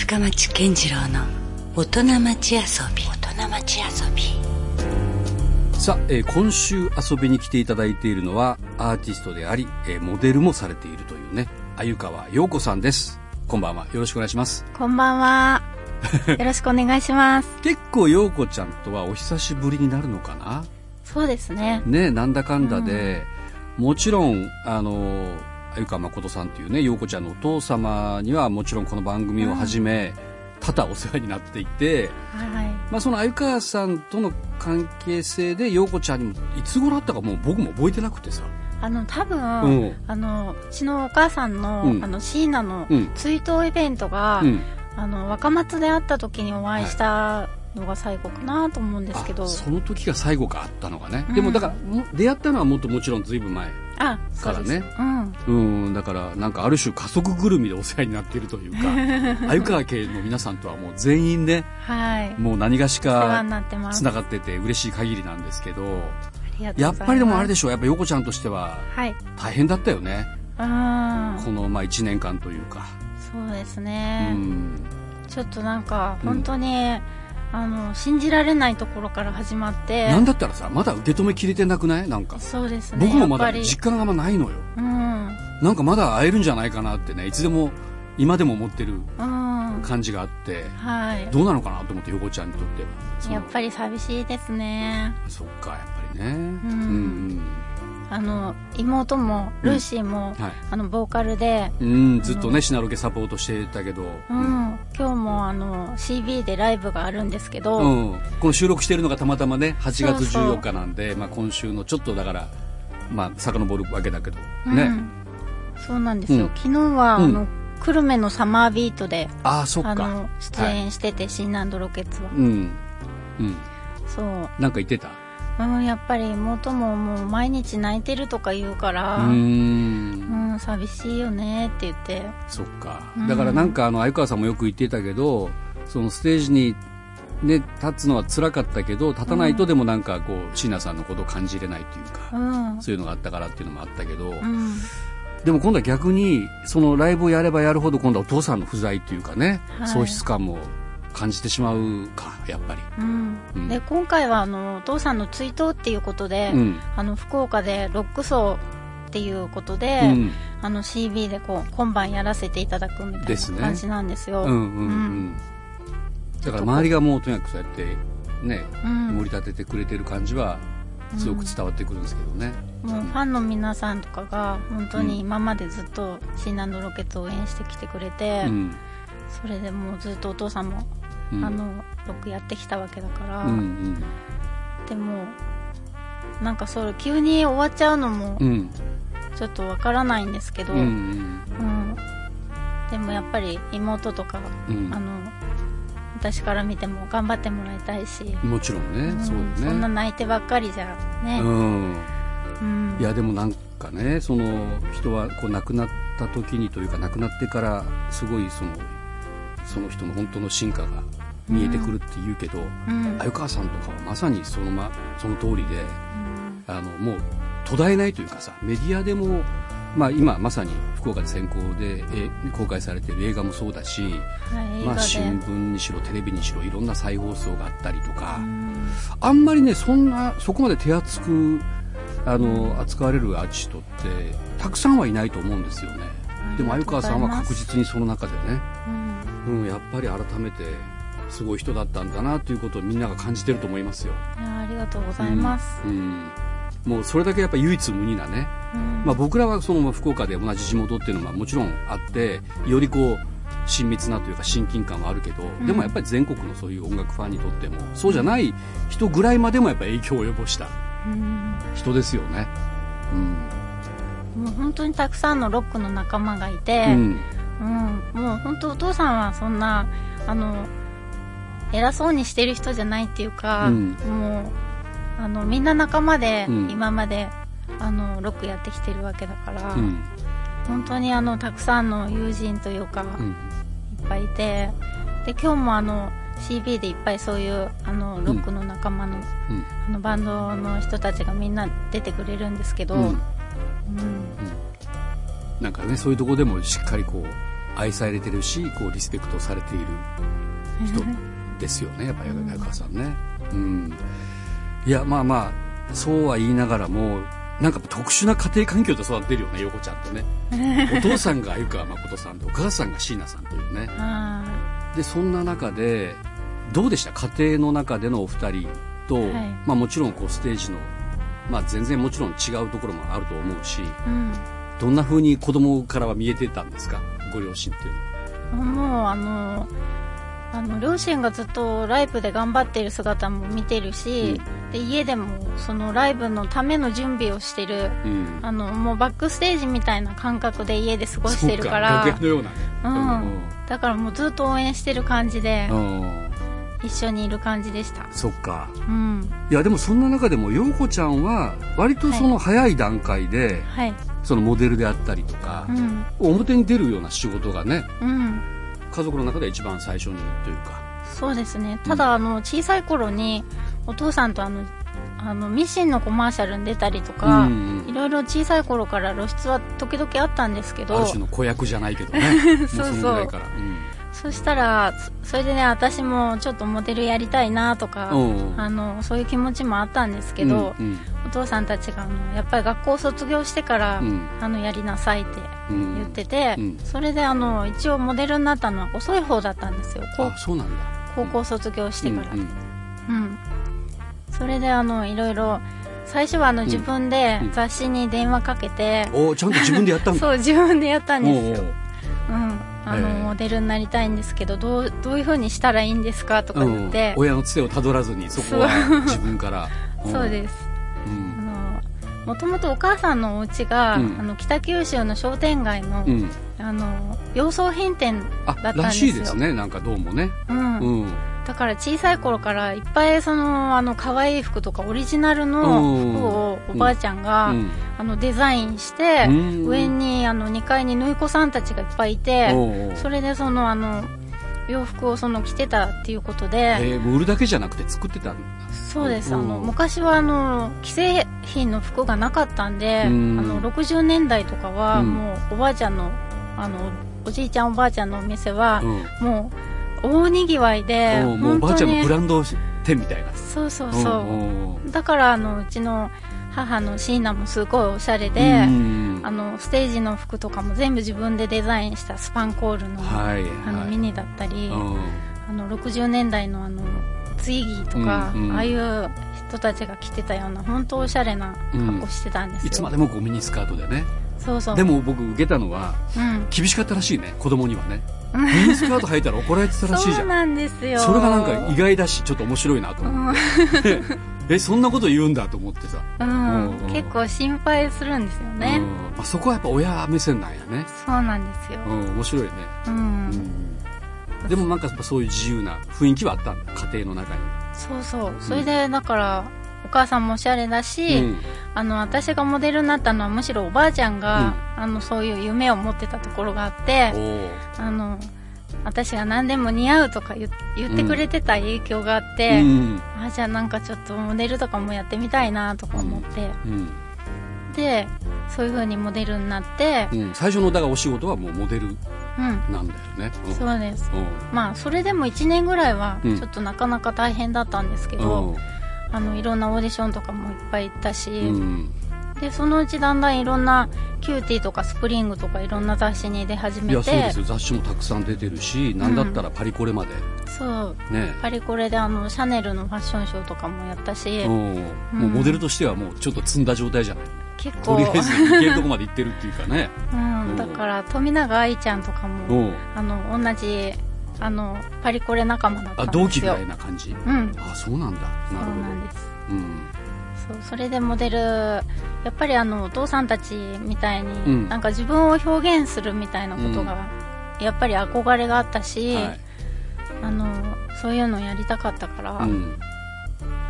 深町健次郎の大人町遊び。大人町遊び。さあ、えー今週遊びに来ていただいているのはアーティストであり、えーモデルもされているというね鮎川陽子さんです。こんばんは。よろしくお願いします。こんばんは。よろしくお願いします。結構陽子ちゃんとはお久しぶりになるのかな？そうですね。ねなんだかんだで、もちろんあの鮎川誠さんというね陽子ちゃんのお父様にはもちろんこの番組をはじめ、多々お世話になっていて、はい。まあ、その鮎川さんとの関係性で陽子ちゃんにもいつ頃あったかもう僕も覚えてなくてさ。あの、多分、うん。あの、うちのお母さんの、うん。あの、椎名のうん。追悼イベントが、うん。あの、若松で会った時にお会いしたのが最後かなと思うんですけど、あその時が最後かあったのがね、うん。でもだからも出会ったのはもっともちろんずいぶん前。からねうん。うんだからなんかある種家族ぐるみでお世話になっているというか 鮎川家の皆さんとはもう全員ねはい。もう何がしか。つながってて嬉しい限りなんですけど。やっぱりでもあれでしょうやっぱ横ちゃんとしてははい。大変だったよねうん。このまあ1年間というか、そうですうね。んちょっとなんか、うん本当に、あの、信じられないところから始まって、なんだったらさまだ受け止めきれてなくない？なんかそうですね。僕もまだ実感があんまないのようん。なんかまだ会えるんじゃないかなってねいつでも今でも思ってるうん。感じがあってはい。どうなのかなと思って横ちゃんにとってはやっぱり寂しいですね。そっかやっぱりねうんあの、妹も、ルーシーも、はい。あの、ボーカルで、うんずっとねシナロケサポートしてたけど。うん、今日もあの、CB でライブがあるんですけど、うん。この収録しているのがたまたまね8月そうそう14日なんでまあ、今週のちょっとだからまあ遡るわけだけど。うん。ね、そうなんですよ。うん。昨日は、うん。あの、久留米のサマービートで、ああそっか。あの、出演してて、シンランドロケッツは。うん。うん。そう。なんか言ってた？うん、やっぱり妹ももう毎日泣いてるとか言うから、うーんうん、寂しいよねって言って。そっかうんだからなんかあの鮎川さんもよく言ってたけどそのステージに、ね、立つのは辛かったけど立たないとでもなんかこう椎名さんのことを感じれないといううか、ん。そういうのがあったからっていうのもあったけど、うん。でも今度は逆にそのライブをやればやるほど今度はお父さんの不在っていうかね、はい喪失感も感じてしまうかやっぱり。うん。うん。で今回はあのお父さんの追悼っていうことで、うん。あの福岡でロックソーっていうことで、うん。あの CB でこう今晩やらせていただくみたいな感じなんですよ。うんうんうん。だから周りがもうとにかくそうやってねうん。盛り立ててくれてる感じはすごく伝わってくるんですけどね。もうファンの皆さんとかが本当に今までずっとシーナンドロケッツを応援してきてくれて、うん。それでもうずっとお父さんも、うん。あのロックやってきたわけだから、うんでもなんかそれ急に終わっちゃうのもうん。うんちょっとわからないんですけど、うんうん。うん、でもやっぱり妹とか、うん。あの私から見ても頑張ってもらいたいし、もちろんね、うん。そうよね。そんな泣いてばっかりじゃね、うん。うん。いやでもなんかねその人はこう亡くなった時にというか亡くなってからすごいそのその人の本当の進化が見えてくるって言うけどうん。鮎川さんとかはまさにその,、ま、その通りであのもう途絶えないというかさメディアでも、まあ、今まさに福岡で先行でえ公開されている映画もそうだし、はい、まあ、で、新聞にしろテレビにしろいろんな再放送があったりとか。うん。あんまりね、そんな、そこまで手厚く、あの、扱われるアーティストって、たくさんはいないと思うんですよね。でも、鮎川さんは確実にその中でね、うんうん、やっぱり改めて、すごい人だったんだなということをみんなが感じてると思いますよ。いやありがとうございます、うん。うん。もうそれだけやっぱ唯一無二なね、うん。まあ、僕らはそのまあ福岡で同じ地元っていうのはもちろんあってよりこう親密なというか親近感はあるけど、ん。でもやっぱり全国のそういう音楽ファンにとってもそうじゃない人ぐらいまでもやっぱ影響を及ぼした。うん。人ですよね。もう本当にたくさんのロックの仲間がいて、うんうん、もう本当お父さんはそんなあの偉そうにしてる人じゃないっていうか、うん。もうあのみんな仲間でうん。今まで、あのロックやってきてるわけだから、うん。本当にあのたくさんの友人というか、うん。いっぱいいてで今日もあの CB でいっぱいそういうあのロックの仲間の,、うん。あのバンドの人たちがみんな出てくれるんですけど、うん。うん。なんかねそういうところでもしっかりこう愛されてるしこうリスペクトされている人ですよねやっぱり早川さんね。うん。いやまあまあそうは言いながらもなんか特殊な家庭環境で育ってるよね横ちゃんとね。お父さんが鮎川誠さんでお母さんが椎名さんというね。でそんな中でどうでした？家庭の中でのお二人と、はい、まあ、もちろんこうステージの、まあ、全然もちろん違うところもあると思うし、うん、どんなふうに子供からは見えてたんですか？ご両親っていうのは？もうあのあの両親がずっとライブで頑張っている姿も見てるし、うん、で家でもそのライブのための準備をしてる、うん、あのもうバックステージみたいな感覚で家で過ごしてるからのようなね、うん、だからもうずっと応援してる感じで、一緒にいる感じでした。そっか、うん、いやでもそんな中でも陽子ちゃんは割とその早い段階で、はい、そのモデルであったりとか、うん、表に出るような仕事がね、うん、家族の中で一番最初にというか。そうですね。ただ、あの小さい頃にお父さんとあのあのミシンのコマーシャルに出たりとか、うんうん、いろいろ小さい頃から露出は時々あったんですけどある種の子役じゃないけどね。そうそう。そうそしたらそれでね私もちょっとモデルやりたいなとかあのそういう気持ちもあったんですけど、うんうん、お父さんたちがあのやっぱり学校卒業してから、うん、あのやりなさいって言ってて、うん。うん、それであの一応モデルになったのは遅い方だったんですよ。高校卒業してから、うんそれであのいろいろ最初はあの自分で雑誌に電話かけて、おちゃんと自分でやったんだ。そう自分でやったんですよ。うんあの、モデルになりたいんですけどどうどういうふうにしたらいいんですかとか言って、うん、親のつてをたどらずにそこは自分から。そうです、うん、もともとお母さんのお家が、うん、あの北九州の商店街の、うん、あの洋装品店だったんですよ。らしいですね。なんかどうもね、うん、うん、だから小さい頃からいっぱいそのあの可愛い服とかオリジナルの服をおばあちゃんが、あのデザインして、上にあの2階に縫い子さんたちがいっぱいいてそれでそのあの洋服をその着てたっていうことで、えー、売るだけじゃなくて作ってたそうです。あの昔はあの既製品の服がなかったんで、ん。あの60年代とかはもうおばあちゃんのあのおじいちゃんおばあちゃんのお店は、もう大にぎわいでもうおばあちゃんのブランド店みたいな。そうそうそう。だからあのうちの母の椎名もすごいおしゃれで、あのステージの服とかも全部自分でデザインしたスパンコールのはい、あのミニだったり、あの60年代のあのツイギーとか、うんうん、ああいう人たちが着てたような本当おしゃれな格好してたんですよ、いつまでもこうミニスカートでね。そうそう。でも僕受けたのは、うん、厳しかったらしいね子供にはねミニスカート履いたら怒られてたらしいじゃん。そうなんですよ。それがなんか意外だしちょっと面白いなと思って、えそんなこと言うんだと思ってさ、うん、結構心配するんですよね、まあ、そこはやっぱ親目線なんやね。そうなんですよ、うん、面白いね。うん、でもなんかそういう自由な雰囲気はあったんだ家庭の中に。そうそう。それでだから、お母さんもおしゃれだし、うん、あの私がモデルになったのはむしろおばあちゃんが、うん、あのそういう夢を持ってたところがあってあの私が何でも似合うとか言ってくれてた影響があって、うん、あじゃあなんかちょっとモデルとかもやってみたいなとか思って、うん、でそういうふうにモデルになって、うん、最初のだがお仕事はもうモデルなんだよね、そうです。まあそれでも1年ぐらいはちょっとなかなか大変だったんですけど、あのいろんなオーディションとかもいっぱい行ったし、でそのうちだんだんいろんなキューティーとかスプリングとかいろんな雑誌に出始めていやそうですよ。雑誌もたくさん出てるし、うん、なんだったらパリコレまで。そう、ね、パリコレであのシャネルのファッションショーとかもやったしもうモデルとしてはもうちょっと積んだ状態じゃない。結構。とりあえず行けるとこまで行ってるっていうかね、うん、だから富永愛ちゃんとかもあの同じあのパリコレ仲間だったんですよ。あ同期みたいな感じ、うん、あそうなんだ。なるほど。そうなんです、うん。そうそれでモデルやっぱりあのお父さんたちみたいに、うん、なんか自分を表現するみたいなことが、やっぱり憧れがあったし、はい、あのそういうのをやりたかったから、うん、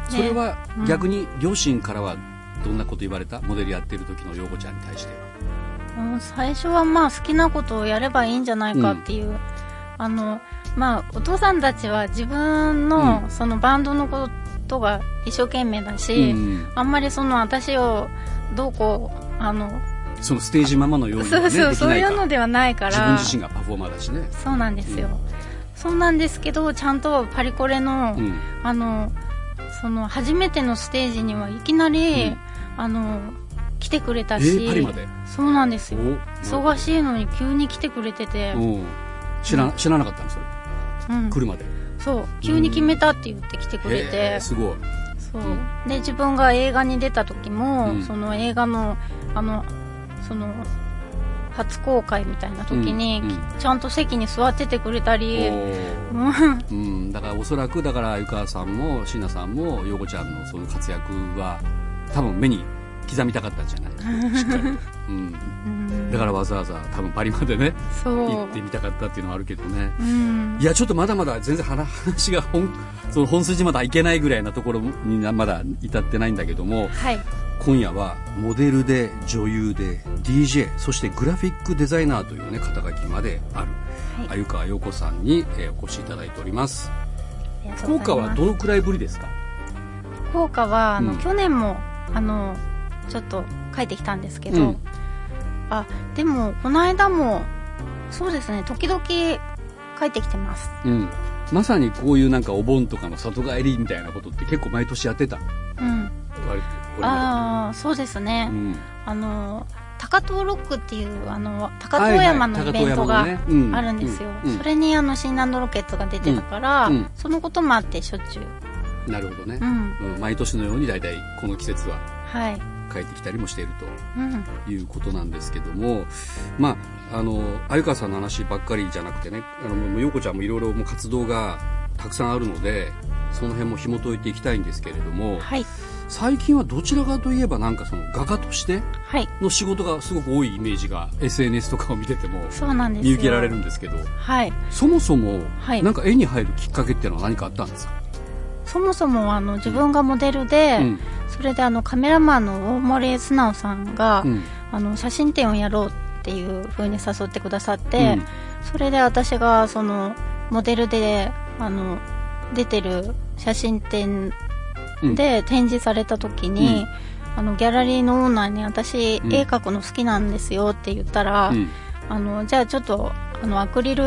それは逆に両親からはどんなこと言われた？モデルやってる時の陽子ちゃんに対しては、うん、最初はまあ好きなことをやればいいんじゃないかっていう、あのまあ、お父さんたちは自分のそのバンドのことが一生懸命だし、うん、あんまりその私をどうこうあのそのステージママのように、ね、そうそうそういうのではないから。自分自身がパフォーマーだしね。そうなんですよ、うん、そうなんですけどちゃんとパリコレの、うん、あのその初めてのステージにはいきなり、うん、あの来てくれたし、えー、パリまで？そうなんですよ。忙しいのに急に来てくれてて。知ら知らなかったのそれ、うん、来るまで。そう。急に決めたって言って来てくれて、すごい。そう。で自分が映画に出た時も、うん、その映画のあのその初公開みたいな時に、うん。うん、ちゃんと席に座っててくれたり、うん、だからおそらくだから湯川さんも椎名さんも陽子ちゃんのその活躍は多分目に刻みたかったんじゃない？しっかり、うん、だからわざわざ多分パリまでね行ってみたかったっていうのはあるけどね、うん、いやちょっとまだまだ全然 話が本その本筋まだいけないぐらいなところにまだ至ってないんだけども、はい、今夜はモデルで女優で DJ そしてグラフィックデザイナーというね肩書きまである、はい、鮎川陽子さんに、えー、お越しいただいております。福岡はどのくらいぶりですか？福岡はあの、うん、去年もあのちょっと帰ってきたんですけど、うん、あでもこの間もそうですね時々帰ってきてます、うん、まさにこういうなんかお盆とかの里帰りみたいなことって結構毎年やってた。うん。ああそうですね、うん、あの高遠ロックっていうあの高遠山のイベントがあるんですよ、それにあの新ランドロケットが出てたから、うん。うん、そのこともあってしょっちゅう。なるほどね、うん。毎年のように大体この季節は。はい帰ってきたりもしているということなんですけども、まああの鮎川さんの話ばっかりじゃなくてねあの陽子ちゃんもいろいろ活動がたくさんあるのでその辺も紐解いていきたいんですけれども、はい、最近はどちらかといえばなんかその画家としての仕事がすごく多いイメージが SNS とかを見てても見受けられるんですけど、はい、そもそもなんか絵に入るきっかけっていうのは何かあったんですか、そもそもあの自分がモデルで、うん、それであのカメラマンの大森素直さんが、うん、あの写真展をやろうっていうふうに誘ってくださって、うん、それで私がそのモデルであの出てる写真展で展示された時に、あのギャラリーのオーナーに私、絵描くの好きなんですよって言ったら、あのじゃあちょっとあのアクリル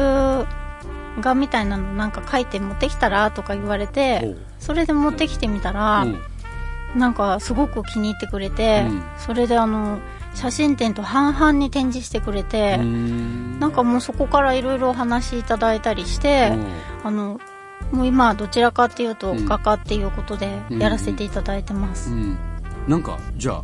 画みたいなのなんか描いて持ってきたらとか言われてそれで持ってきてみたら、なんかすごく気に入ってくれて、それであの写真展と半々に展示してくれてなんかもうそこからいろいろお話いただいたりしてあのもう今はどちらかっていうと画家っていうことでやらせていただいてます、うんうん、なんかじゃあ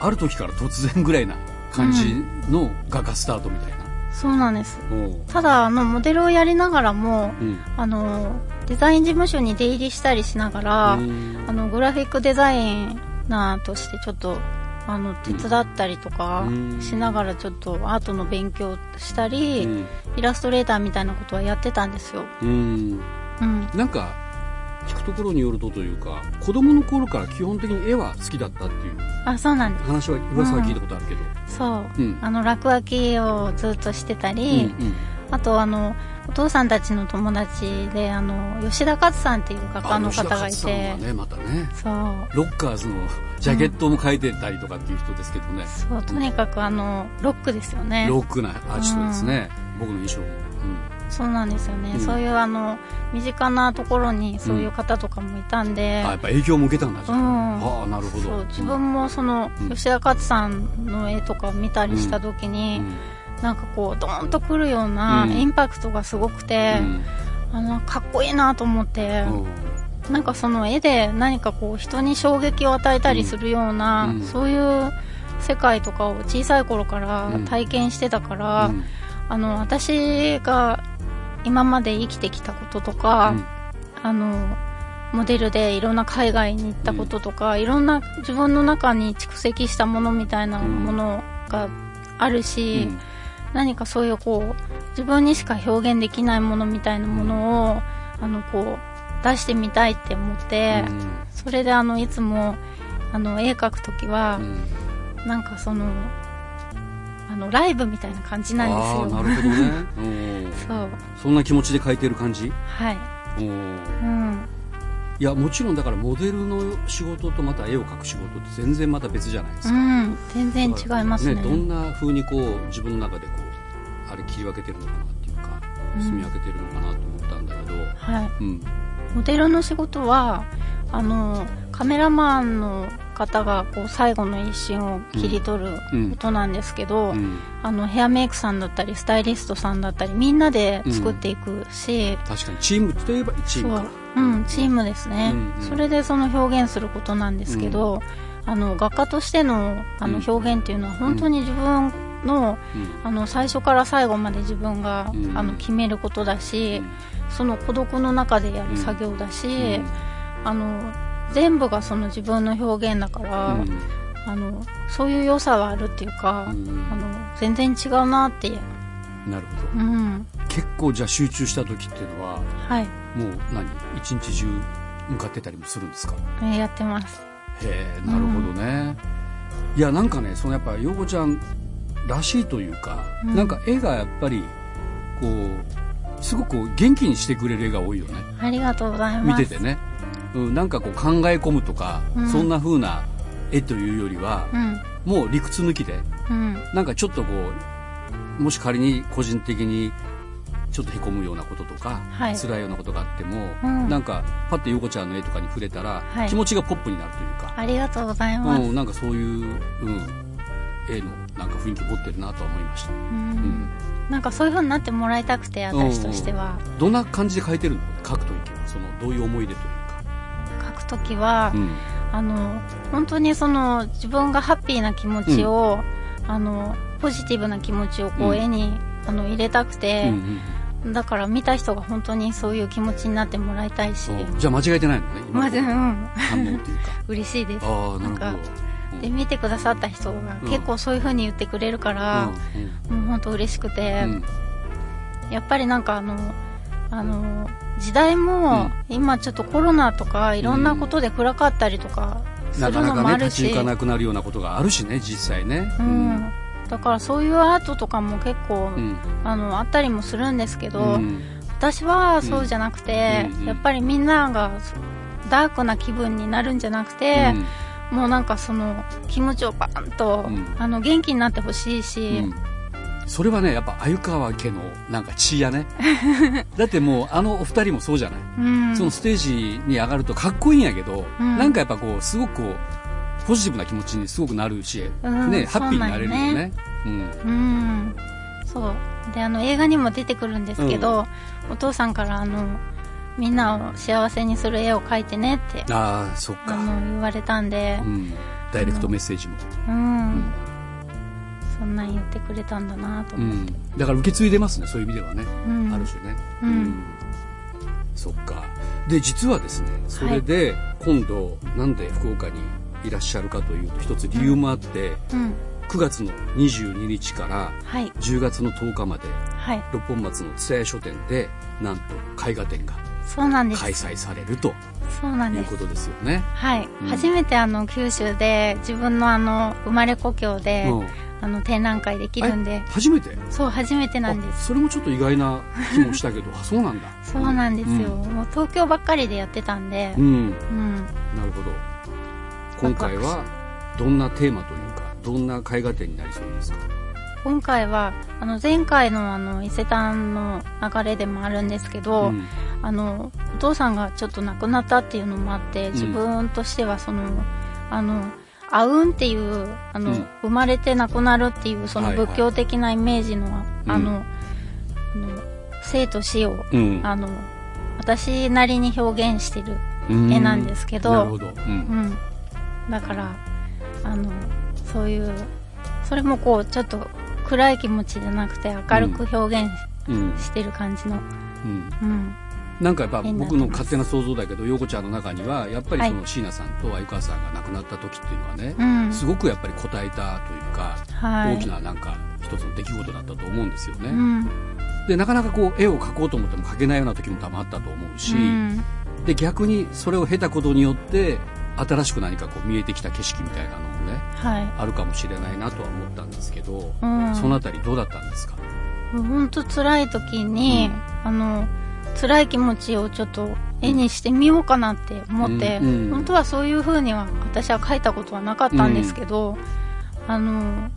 ある時から突然ぐらいな感じの画家スタートみたいな、そうなんです。ただあのモデルをやりながらも、うん、あのデザイン事務所に出入りしたりしながらあのグラフィックデザイナーとしてちょっとあの手伝ったりとかしながらちょっとアートの勉強したり、イラストレーターみたいなことはやってたんですよ。うん、うん、なんか聞くところによるとというか子供の頃から基本的に絵は好きだったっていうあそうなんです。話は噂は聞いたことあるけど、うん、そう、うん、あの落書きをずっとしてたり、うんうん、あとあのお父さんたちの友達であの吉田勝さんっていう画家の方がいて。ねまたね。そう。ロッカーズのジャケットも描いてたりとかっていう人ですけどね、そうとにかくあのロックですよね。ロックなアーティストですね、僕の印象そうなんですよね、うん、そういうあの身近なところにそういう方とかもいたんで、うん、あやっぱ影響も受けたんだじゃ、うん、はあなるほど。自分もその、吉田勝さんの絵とかを見たりした時に、うん、なんかこうドーンとくるようなインパクトがすごくて、あのかっこいいなと思って、なんかその絵で何かこう人に衝撃を与えたりするような、そういう世界とかを小さい頃から体験してたから、あの私が今まで生きてきたこととか、うん、あのモデルでいろんな海外に行ったこととか、うん、いろんな自分の中に蓄積したものみたいなものがあるし、うん、何かそういうこう自分にしか表現できないものみたいなものをあのこう出してみたいって思って、それであのいつもあの絵描く時は、なんかそのあのライブみたいな感じなんですよ。なるほどね そう。そんな気持ちで書いてる感じ？はい。うん。いやもちろんだからモデルの仕事とまた絵を描く仕事って全然また別じゃないですか、うん、全然違いますね、ね、どんなふうにこう自分の中でこうあれ切り分けてるのかなっていうか、住み分けてるのかなと思ったんだけど、はい、うん、モデルの仕事はあのカメラマンの方がこう最後の一瞬を切り取ることなんですけど、うん。うん、あのヘアメイクさんだったりスタイリストさんだったりみんなで作っていくし、うん、確かにチームといえばチームか。う。ん、チームですね、うんうん、それでその表現することなんですけど、あの画家としてのあの表現っていうのは本当に自分の,、あの最初から最後まで自分が、あの決めることだし、その孤独の中でやる作業だし、あの全部がその自分の表現だから、うん、あのそういう良さはあるっていうか、うん、あの全然違うなってなるほど、うん、結構じゃあ集中した時っていうのは、はい、もう何？一日中向かってたりもするんですか、えー、やってます。へえなるほどね、いやなんかねそのやっぱ陽子ちゃんらしいというか、うん、なんか絵がやっぱりこうすごく元気にしてくれる絵が多いよね。ありがとうございます。見ててねうん、なんかこう考え込むとか、うん、そんな風な絵というよりは、うん、もう理屈抜きで、うん、なんかちょっとこうもし仮に個人的にちょっとへこむようなこととか、はい、辛いようなことがあっても、うん、なんかパッと横ちゃんの絵とかに触れたら、はい、気持ちがポップになるというか。ありがとうございます、うん、なんかそういう、うん、絵のなんか雰囲気持ってるなとは思いました、うん、なんかそういうふうになってもらいたくて私としては、どんな感じで描いてるの？描くときはそのどういう思い出という時は、うん、あの本当にその自分がハッピーな気持ちを、うん、あのポジティブな気持ちをこう絵に、あの入れたくて、うんうん、だから見た人が本当にそういう気持ちになってもらいたいし。じゃあ間違えてないのねまず、うん、嬉しいです。あなるほど。で見てくださった人が結構そういうふうに言ってくれるから、うん、もう本当嬉しくて、やっぱりなんかあのあの時代も今ちょっとコロナとかいろんなことで暗かったりとかするのもあるし、なかなかね立ち行かなくなるようなことがあるしね実際ね、うん、だからそういうアートとかも結構、うん、あのあったりもするんですけど、うん、私はそうじゃなくて、やっぱりみんながダークな気分になるんじゃなくて、もうなんかその気持ちをバーンと、あの元気になってほしいし、それはねやっぱ鮎川家のなんか血やね。だってもうあのお二人もそうじゃない、うん、そのステージに上がるとかっこいいんやけど、うん、なんかやっぱこうすごくこうポジティブな気持ちにすごくなるし、うん、ねハッピーになれるよね。うん、うん、そう。であの映画にも出てくるんですけど、お父さんからあのみんなを幸せにする絵を描いてねってあそっか。言われたんで、ダイレクトメッセージも。うんそんなん言ってくれたんだなと思って、うん、だから受け継いでますねそういう意味ではね、うん、ある種ね、うん、そっか。で実はですねそれで今度、なんで福岡にいらっしゃるかというと一つ理由もあって、うん、9月の22日から10月の10日まで、はい、六本松の蔦屋書店でなんと絵画展がそうなんです。開催されるとそうなんですいうことです。よねはい、うん、初めてあの九州で自分のあの生まれ故郷で、うんあの展覧会できるんで。初めて？そう初めてなんです。それもちょっと意外な気もしたけど。そうなんだ。そうなんですよ、うん、もう東京ばっかりでやってたんで。うん、うん、なるほど。今回はどんなテーマというかどんな絵画展になりそうですか？今回はあの前回のあの伊勢丹の流れでもあるんですけど、うん、あのお父さんがちょっと亡くなったっていうのもあって自分としてはその、あのあうんっていうあの、うん、生まれて亡くなるっていうその仏教的なイメージの、はいはい、あの、うん、生と死を、うん、あの私なりに表現してる絵なんですけど、うん、だからあのそういうそれもこうちょっと暗い気持ちじゃなくて明るく表現してる感じの、うんなんかやっぱ僕の勝手な想像だけど陽子ちゃんの中にはやっぱりその椎名さんと鮎川さんが亡くなった時っていうのはね、はい、すごくやっぱり応えたというか、はい、大きななんか一つの出来事だったと思うんですよね。うん、でなかなかこう絵を描こうと思っても描けないような時も多分あったと思うし、うん、で逆にそれを経たことによって新しく何かこう見えてきた景色みたいなのもね、はい、あるかもしれないなとは思ったんですけど、うん、そのあたりどうだったんですか？本当辛い時に、あの辛い気持ちをちょっと絵にしてみようかなって思って、うんうん。本当はそういう風には私は描いたことはなかったんですけど、あの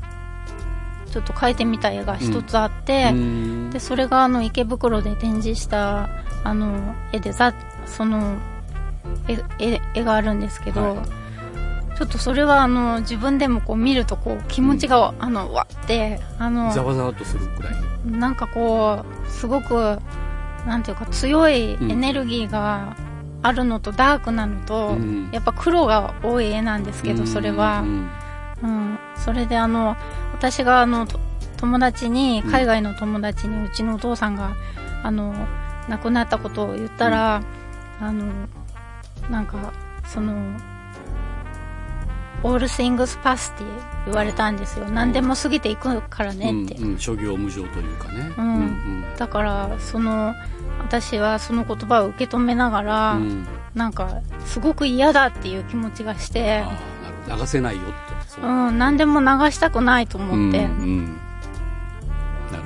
ちょっと描いてみた絵が一つあって、うん。でそれがあの池袋で展示したあの絵でざその絵絵絵があるんですけど、はちょっとそれはあの自分でもこう見るとこう気持ちが、あのわってあのざわざわっとするくらい。なんかこうすごくなんていうか強いエネルギーがあるのとダークなのと、うん。やっぱ黒が多い絵なんですけどそれは、うん。うん、それであの私があのと友達にうん。海外の友達にうちのお父さんがあの亡くなったことを言ったら、あのなんかその「All things pass」って言われたんですよ。何でも過ぎていくからねって、うん。うん。諸行無常というかね。うん。だからその私はその言葉を受け止めながら、うん。うんなんかすごく嫌だっていう気持ちがして流せないよとそう。うん、何でも流したくないと思って、うんうんなる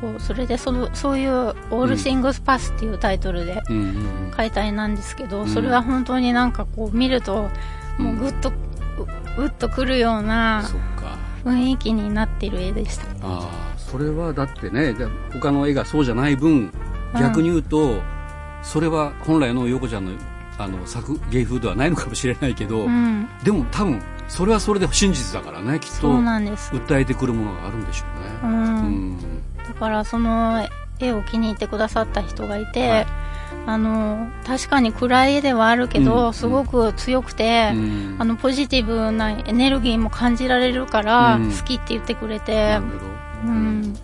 ほそうそれでそのそういう「All Things Pass」っていうタイトルでどうんうんうん。描いた絵なんですけど、うん。それは本当になんかこう見るともうグッと、ううっとくるような雰囲気になっている絵でした。ああそれはだってねで他の絵がそうじゃない分逆に言うと、それは本来の陽子ちゃんのあの作芸風ではないのかもしれないけど、うん。でも多分それはそれで真実だからねきっそとうなんです、訴えてくるものがあるんでしょううね。ん。だからその絵を気に入ってくださった人がいて、はい。あの確かに暗い絵ではあるけど、うん。すごく強くて、うん。あのポジティブなエネルギーも感じられるから、うん。好きって言ってくれて。なる、ほど、うん、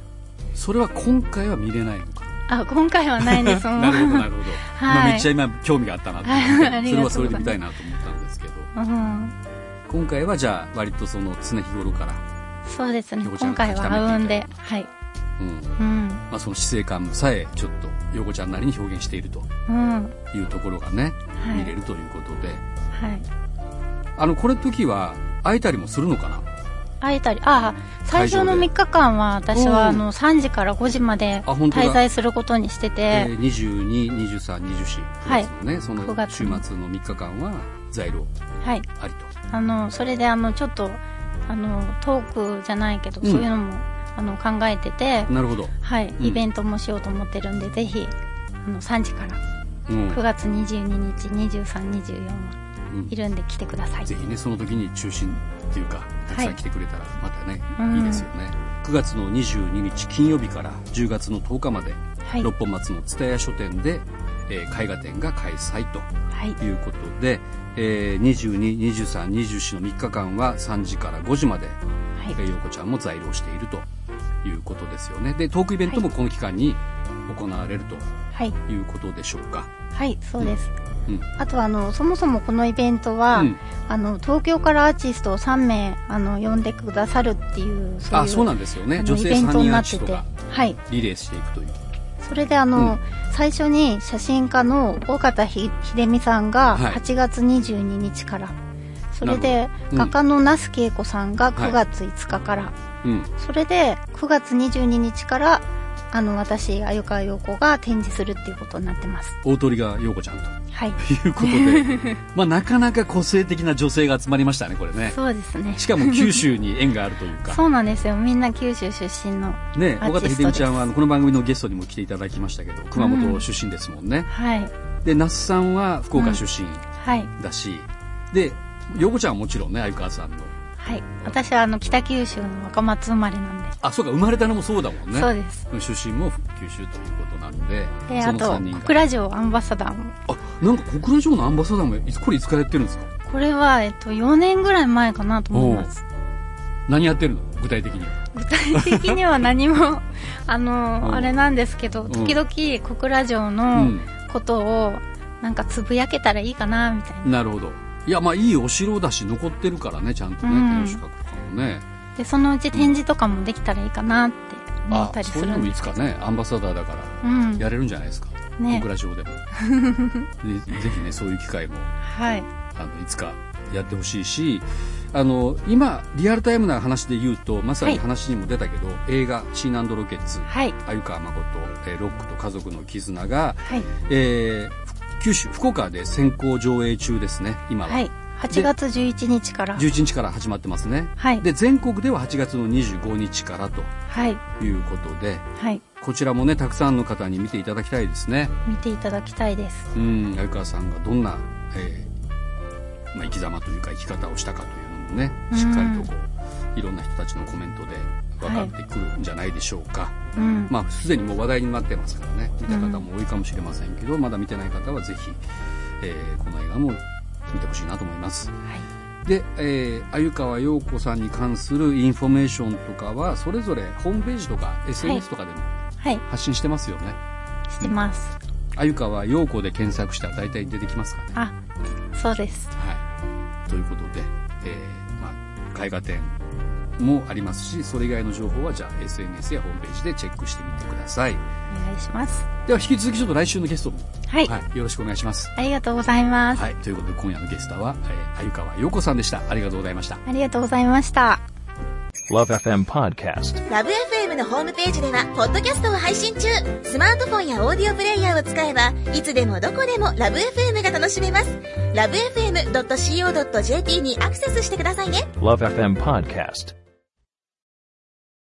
それは今回は見れないあ今回はないんですなるほどなるほど、はい。まあ、めっちゃ今興味があったなと思って、それはそうれで見たいなと思ったんですけど。うん、今回はじゃあ割とその常日頃から、そうですね今回はあうんではい。うん。うん。まあ、その死生観さえちょっと陽子ちゃんなりに表現していると。うん。いうところがね、はい。見れるということで。はい。あのこれ時は会えたりもするのかな？会えたりあ最初の会場で。3日間は私はあうん。の3時から5時まで滞在することにしてて、えー、22、23、24、はい。9月のね、その9月週末の3日間は在廊はい。ありと。あのそれであのちょっとあのトークじゃないけど、うん。そういうのもあの考えてて、なるほど。はい、うん。イベントもしようと思ってるんでぜひあの3時から。うん。9月22日2324はうん。いるんで来てください。ぜひね、その時に中心っていうか、たくさん来てくれたらまたね、うんいいですよね。9月の22日金曜日から10月の10日まで、はい六本松の蔦屋書店で、えー絵画展が開催とはいいうことで、えー、22、23、24の3日間は3時から5時まで、はいえー、陽子ちゃんも在廊しているということですよね。で、トークイベントもこの期間に行われるとはいいうことでしょうか。はいそうです、うん。あとあのそもそもこのイベントは、うん。あの東京からアーティストを3名あの呼んでくださるっていうそういうあ、そうなんですよね。女性イベン3トになってて。人アーティストがはい。リレーしていくという。それであの、最初に写真家の尾形ひ秀美さんがはい。8月22日から、それで画家の那須恵子さんが9月5日から、うん。それで9月22日からあの私鮎川陽子が展示するっていうことになってます。大鳥が陽子ちゃんと。はい。いうことで、まあなかなか個性的な女性が集まりましたね、これね。そうですね。しかも九州に縁があるというか。そうなんですよ。みんな九州出身のね、尾形秀美ちゃんはこの番組のゲストにも来ていただきましたけど、熊本出身ですもんね。はい。で、那須さんは福岡出身はい。だし、で、陽子ちゃんはもちろんね、鮎川さんの。はい私はあの北九州の若松生まれなんで、あ、そうか、生まれたのもそうだもんね。そうです出身も九州ということなんで、であその3と。小倉城アンバサダーもあ、なんか小倉城のアンバサダーもいつ、これいつからやってるんですか？これは、えっと、4年ぐらい前かなと思います。何やってるの？具体的には。具体的には何も、あの、うんあれなんですけど、ん時々小倉城うのん。ことを、なんかつぶやけたらいいかな、みたいな。なるほど。いや、まあいいお城だし、残ってるからね、ちゃんとね、うん天守閣とかもね。で、そのうち展示とかもできたらいいかなって思ったりすそういうのもい。つかね、アンバサダーだから、うん。やれるんじゃないですか。ね小。倉城でも。で ぜひね、そういう機会も、はい。あの、いつかやってほしいし、あの、今、リアルタイムな話で言うと、まさにはい話にも出たけど、映画、シーナンドロケッツ、はい。鮎川誠、えーロックと家族の絆が、はい。えー九州福岡で先行上映中ですね今は、はい。8月11日から。11日から始まってますね、はい、で全国では8月の25日からとい。うことで、はい、こちらもねたくさんの方に見ていただきたいですね。見ていただきたいです。うん。鮎川さんがどんな、えーまあ、生き様というか生き方をしたかというのもねしっかりとこう、いろんな人たちのコメントで分かってくるんじゃないでしょうか、はい、まあすでにもう話題になってますからね見た方も多いかもしれませんけど、まだ見てない方はぜひ、えー、この映画も見てほしいなと思います。はい、で、えー、鮎川陽子さんに関するインフォメーションとかはそれぞれホームページとか SNS とかでも発信してますよね。はい、してます。鮎川陽子で検索したら大体出てきますかね。あ、そうです。はい。ということで、えー、まあ、絵画展もありますし、それ以外の情報はじゃあ SNS やホームページでチェックしてみてください。お願いします。では引き続きちょっと来週のゲストも、はい、はい、よろしくお願いします。ありがとうございます。はい、ということで今夜のゲストは、えー、鮎川陽子さんでした。ありがとうございました。ありがとうございました。LoveFM Podcast LoveFM のホームページではポッドキャストを配信中スマートフォンやオーディオプレイヤーを使えばいつでもどこでも LoveFM が楽しめます LoveFM.co.jp にアクセスしてくださいね LoveFM Podcast